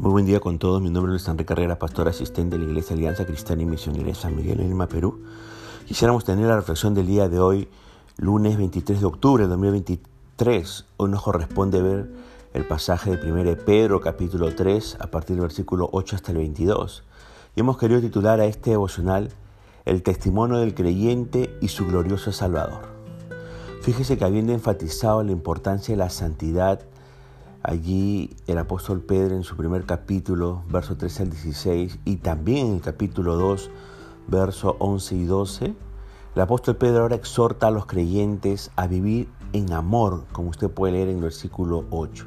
Muy buen día con todos. Mi nombre es Enrique Carrera, pastor asistente de la Iglesia Alianza Cristiana y Misionera San Miguel en Lima, Perú. Quisiéramos tener la reflexión del día de hoy, lunes 23 de octubre de 2023. Hoy nos corresponde ver el pasaje de 1 Pedro, capítulo 3, a partir del versículo 8 hasta el 22. Y hemos querido titular a este devocional El testimonio del creyente y su glorioso Salvador. Fíjese que habiendo enfatizado la importancia de la santidad, Allí el apóstol Pedro en su primer capítulo, verso 13 al 16, y también en el capítulo 2, verso 11 y 12, el apóstol Pedro ahora exhorta a los creyentes a vivir en amor, como usted puede leer en el versículo 8.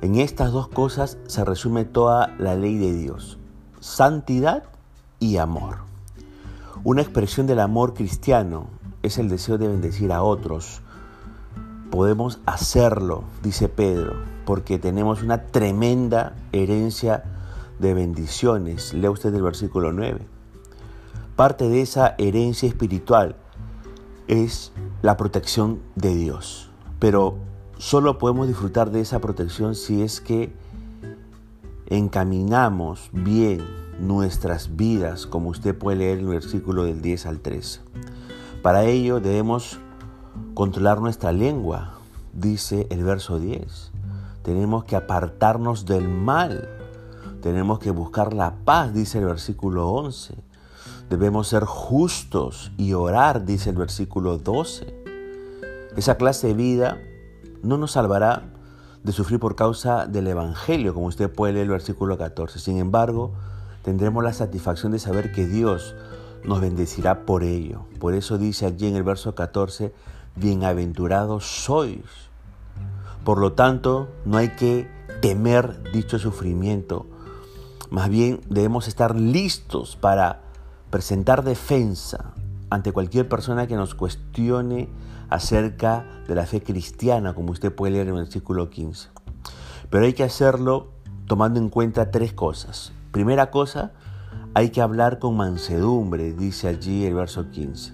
En estas dos cosas se resume toda la ley de Dios, santidad y amor. Una expresión del amor cristiano es el deseo de bendecir a otros, podemos hacerlo, dice Pedro, porque tenemos una tremenda herencia de bendiciones. Lea usted el versículo 9. Parte de esa herencia espiritual es la protección de Dios. Pero solo podemos disfrutar de esa protección si es que encaminamos bien nuestras vidas, como usted puede leer el versículo del 10 al 13. Para ello debemos controlar nuestra lengua, dice el verso 10. Tenemos que apartarnos del mal. Tenemos que buscar la paz, dice el versículo 11. Debemos ser justos y orar, dice el versículo 12. Esa clase de vida no nos salvará de sufrir por causa del Evangelio, como usted puede leer el versículo 14. Sin embargo, tendremos la satisfacción de saber que Dios nos bendecirá por ello. Por eso dice allí en el verso 14, bienaventurados sois. Por lo tanto, no hay que temer dicho sufrimiento. Más bien debemos estar listos para presentar defensa ante cualquier persona que nos cuestione acerca de la fe cristiana, como usted puede leer en el versículo 15. Pero hay que hacerlo tomando en cuenta tres cosas. Primera cosa, hay que hablar con mansedumbre, dice allí el verso 15.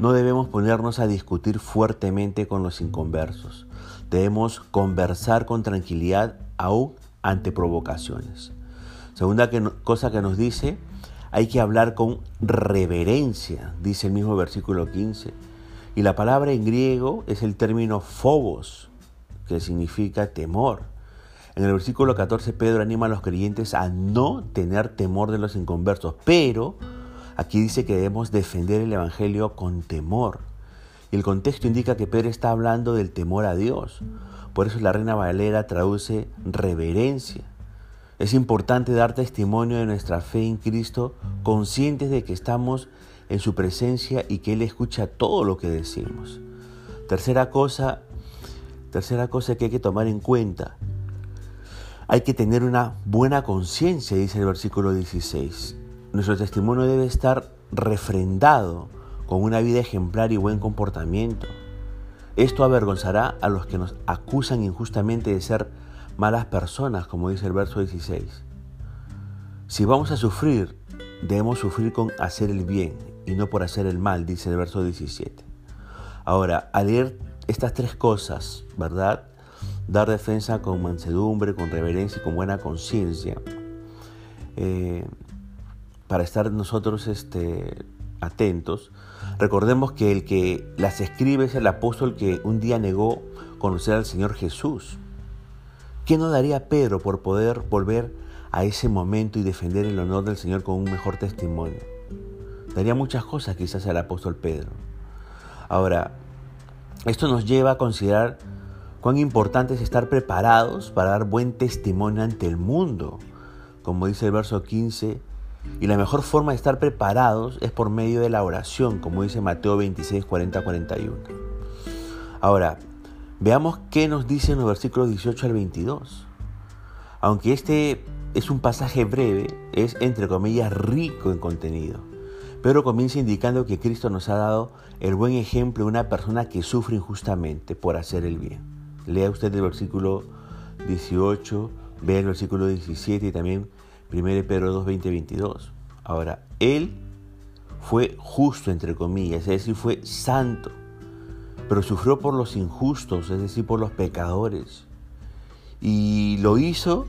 No debemos ponernos a discutir fuertemente con los inconversos. Debemos conversar con tranquilidad aún ante provocaciones. Segunda cosa que nos dice, hay que hablar con reverencia, dice el mismo versículo 15. Y la palabra en griego es el término phobos, que significa temor. En el versículo 14 Pedro anima a los creyentes a no tener temor de los inconversos, pero Aquí dice que debemos defender el Evangelio con temor. Y el contexto indica que Pedro está hablando del temor a Dios. Por eso la Reina Valera traduce reverencia. Es importante dar testimonio de nuestra fe en Cristo, conscientes de que estamos en su presencia y que Él escucha todo lo que decimos. Tercera cosa, tercera cosa que hay que tomar en cuenta. Hay que tener una buena conciencia, dice el versículo 16. Nuestro testimonio debe estar refrendado con una vida ejemplar y buen comportamiento. Esto avergonzará a los que nos acusan injustamente de ser malas personas, como dice el verso 16. Si vamos a sufrir, debemos sufrir con hacer el bien y no por hacer el mal, dice el verso 17. Ahora, al leer estas tres cosas, ¿verdad? Dar defensa con mansedumbre, con reverencia y con buena conciencia. Eh, para estar nosotros este, atentos, recordemos que el que las escribe es el apóstol que un día negó conocer al Señor Jesús. ¿Qué no daría Pedro por poder volver a ese momento y defender el honor del Señor con un mejor testimonio? Daría muchas cosas quizás al apóstol Pedro. Ahora, esto nos lleva a considerar cuán importante es estar preparados para dar buen testimonio ante el mundo. Como dice el verso 15, y la mejor forma de estar preparados es por medio de la oración, como dice Mateo 26, 40, 41. Ahora, veamos qué nos dicen los versículos 18 al 22. Aunque este es un pasaje breve, es entre comillas rico en contenido. Pero comienza indicando que Cristo nos ha dado el buen ejemplo de una persona que sufre injustamente por hacer el bien. Lea usted el versículo 18, vea el versículo 17 y también 1 Pedro 2, 20, 22. Ahora, Él fue justo, entre comillas, es decir, fue santo, pero sufrió por los injustos, es decir, por los pecadores. Y lo hizo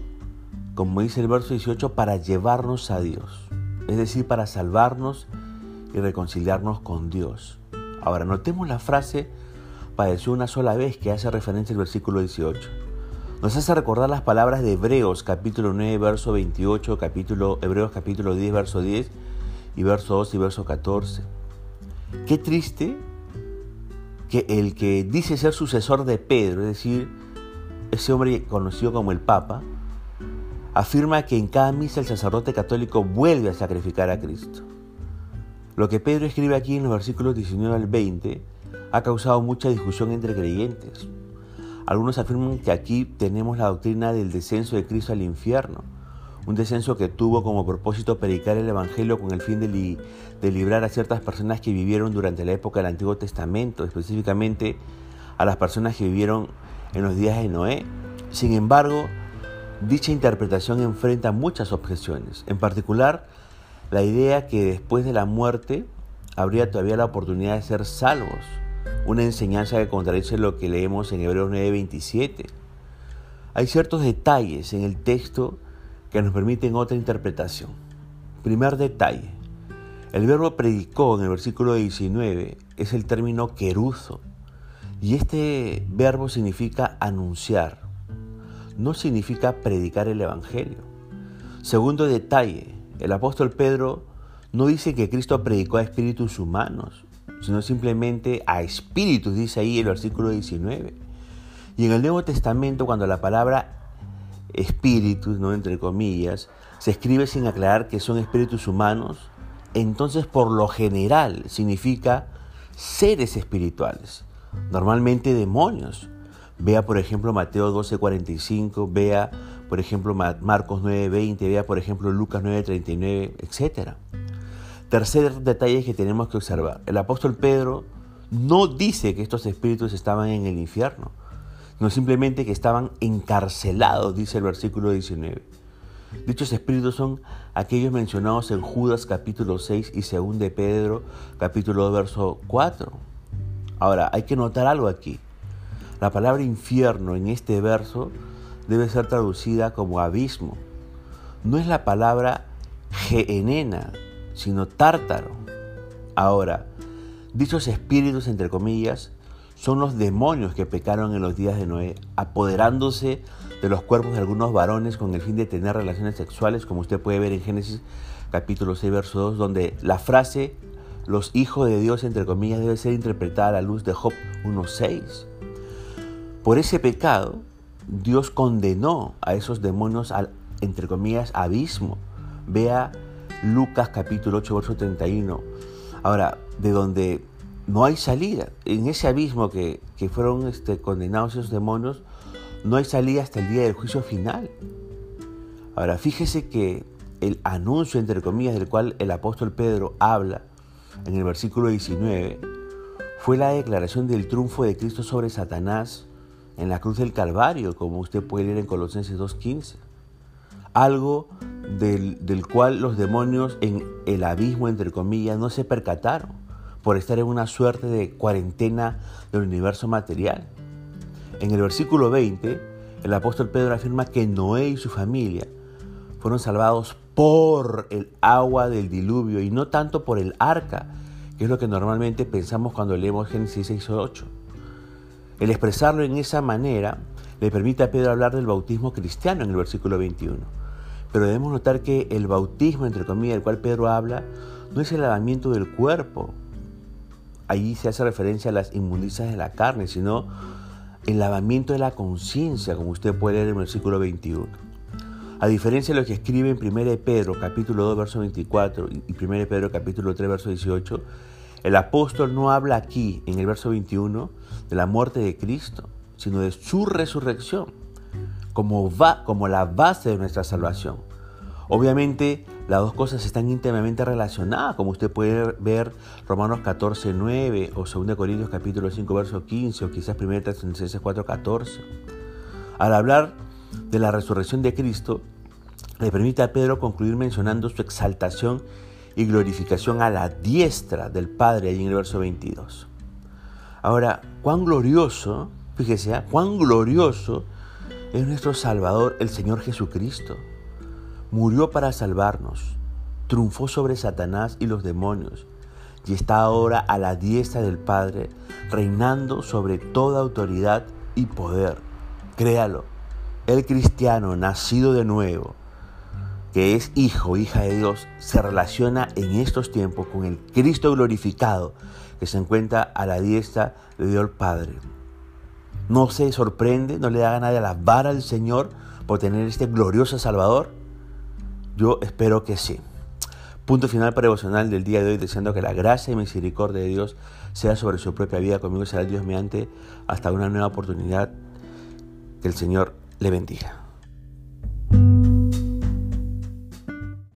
como dice el verso 18, para llevarnos a Dios, es decir, para salvarnos y reconciliarnos con Dios. Ahora, notemos la frase padeció una sola vez que hace referencia al versículo 18. Nos hace recordar las palabras de Hebreos capítulo 9, verso 28, capítulo, Hebreos capítulo 10, verso 10 y verso 2 y verso 14. Qué triste que el que dice ser sucesor de Pedro, es decir, ese hombre conocido como el Papa, afirma que en cada misa el sacerdote católico vuelve a sacrificar a Cristo. Lo que Pedro escribe aquí en los versículos 19 al 20 ha causado mucha discusión entre creyentes. Algunos afirman que aquí tenemos la doctrina del descenso de Cristo al infierno, un descenso que tuvo como propósito predicar el Evangelio con el fin de, librar a ciertas personas que vivieron durante la época del Antiguo Testamento, específicamente a las personas que vivieron en los días de Noé. Sin embargo, dicha interpretación enfrenta muchas objeciones, en particular la idea que después de la muerte habría todavía la oportunidad de ser salvos, una enseñanza que contradice lo que leemos en Hebreos 9:27. Hay ciertos detalles en el texto que nos permiten otra interpretación. Primer detalle, el verbo predicó en el versículo 19 es el término queruzo, y este verbo significa anunciar, no significa predicar el Evangelio. Segundo detalle, el apóstol Pedro no dice que Cristo predicó a espíritus humanos, sino simplemente a espíritus, dice ahí el versículo 19. Y en el Nuevo Testamento, cuando la palabra espíritus, ¿no? entre comillas, se escribe sin aclarar que son espíritus humanos, entonces por lo general significa seres espirituales, normalmente demonios. Vea por ejemplo Mateo 12:45, vea por ejemplo Marcos 9:20, vea por ejemplo Lucas 9:39, etc. Tercer detalle que tenemos que observar, el apóstol Pedro no dice que estos espíritus estaban en el infierno, no simplemente que estaban encarcelados, dice el versículo 19. Dichos espíritus son aquellos mencionados en Judas capítulo 6 y 2 de Pedro capítulo 2 verso 4. Ahora, hay que notar algo aquí. La palabra infierno en este verso debe ser traducida como abismo. No es la palabra geenena, sino tártaro. Ahora, dichos espíritus, entre comillas, son los demonios que pecaron en los días de Noé, apoderándose de los cuerpos de algunos varones con el fin de tener relaciones sexuales, como usted puede ver en Génesis capítulo 6, verso 2, donde la frase los hijos de Dios, entre comillas, debe ser interpretada a la luz de Job 1.6. Por ese pecado, Dios condenó a esos demonios al, entre comillas, abismo. Vea Lucas capítulo 8, verso 31. Ahora, de donde no hay salida. En ese abismo que, fueron este, condenados esos demonios, no hay salida hasta el día del juicio final. Ahora, fíjese que el anuncio, entre comillas, del cual el apóstol Pedro habla en el versículo 19, fue la declaración del triunfo de Cristo sobre Satanás en la cruz del Calvario, como usted puede leer en Colosenses 2.15. Algo del, cual los demonios en el abismo, entre comillas, no se percataron por estar en una suerte de cuarentena del universo material. En el versículo 20, el apóstol Pedro afirma que Noé y su familia fueron salvados por el agua del diluvio y no tanto por el arca, que es lo que normalmente pensamos cuando leemos Génesis 6 o 8. El expresarlo en esa manera le permite a Pedro hablar del bautismo cristiano en el versículo 21. Pero debemos notar que el bautismo, entre comillas, del cual Pedro habla, no es el lavamiento del cuerpo, allí se hace referencia a las inmundicias de la carne, sino el lavamiento de la conciencia, como usted puede leer en el versículo 21. A diferencia de lo que escribe en 1 Pedro capítulo 2 verso 24 y 1 Pedro capítulo 3 verso 18, el apóstol no habla aquí en el verso 21 de la muerte de Cristo, sino de su resurrección como, va, como la base de nuestra salvación. Obviamente las dos cosas están íntimamente relacionadas, como usted puede ver Romanos 14, 9 o 2 Corintios capítulo 5, verso 15 o quizás 1 Tesalonicenses 4, 14. Al hablar de la resurrección de Cristo, le permite a Pedro concluir mencionando su exaltación y glorificación a la diestra del Padre, ahí en el verso 22. Ahora, cuán glorioso, fíjese, ¿ah? cuán glorioso es nuestro Salvador, el Señor Jesucristo. murió para salvarnos, triunfó sobre Satanás y los demonios, y está ahora a la diestra del Padre, reinando sobre toda autoridad y poder. Créalo, el cristiano nacido de nuevo, que es hijo, hija de Dios, se relaciona en estos tiempos con el Cristo glorificado que se encuentra a la diestra de Dios Padre. No se sorprende, no le da ganas de alabar al Señor por tener este glorioso Salvador. Yo espero que sí. Punto final para devocional del día de hoy, deseando que la gracia y misericordia de Dios sea sobre su propia vida. Conmigo será Dios mediante hasta una nueva oportunidad. Que el Señor le bendiga.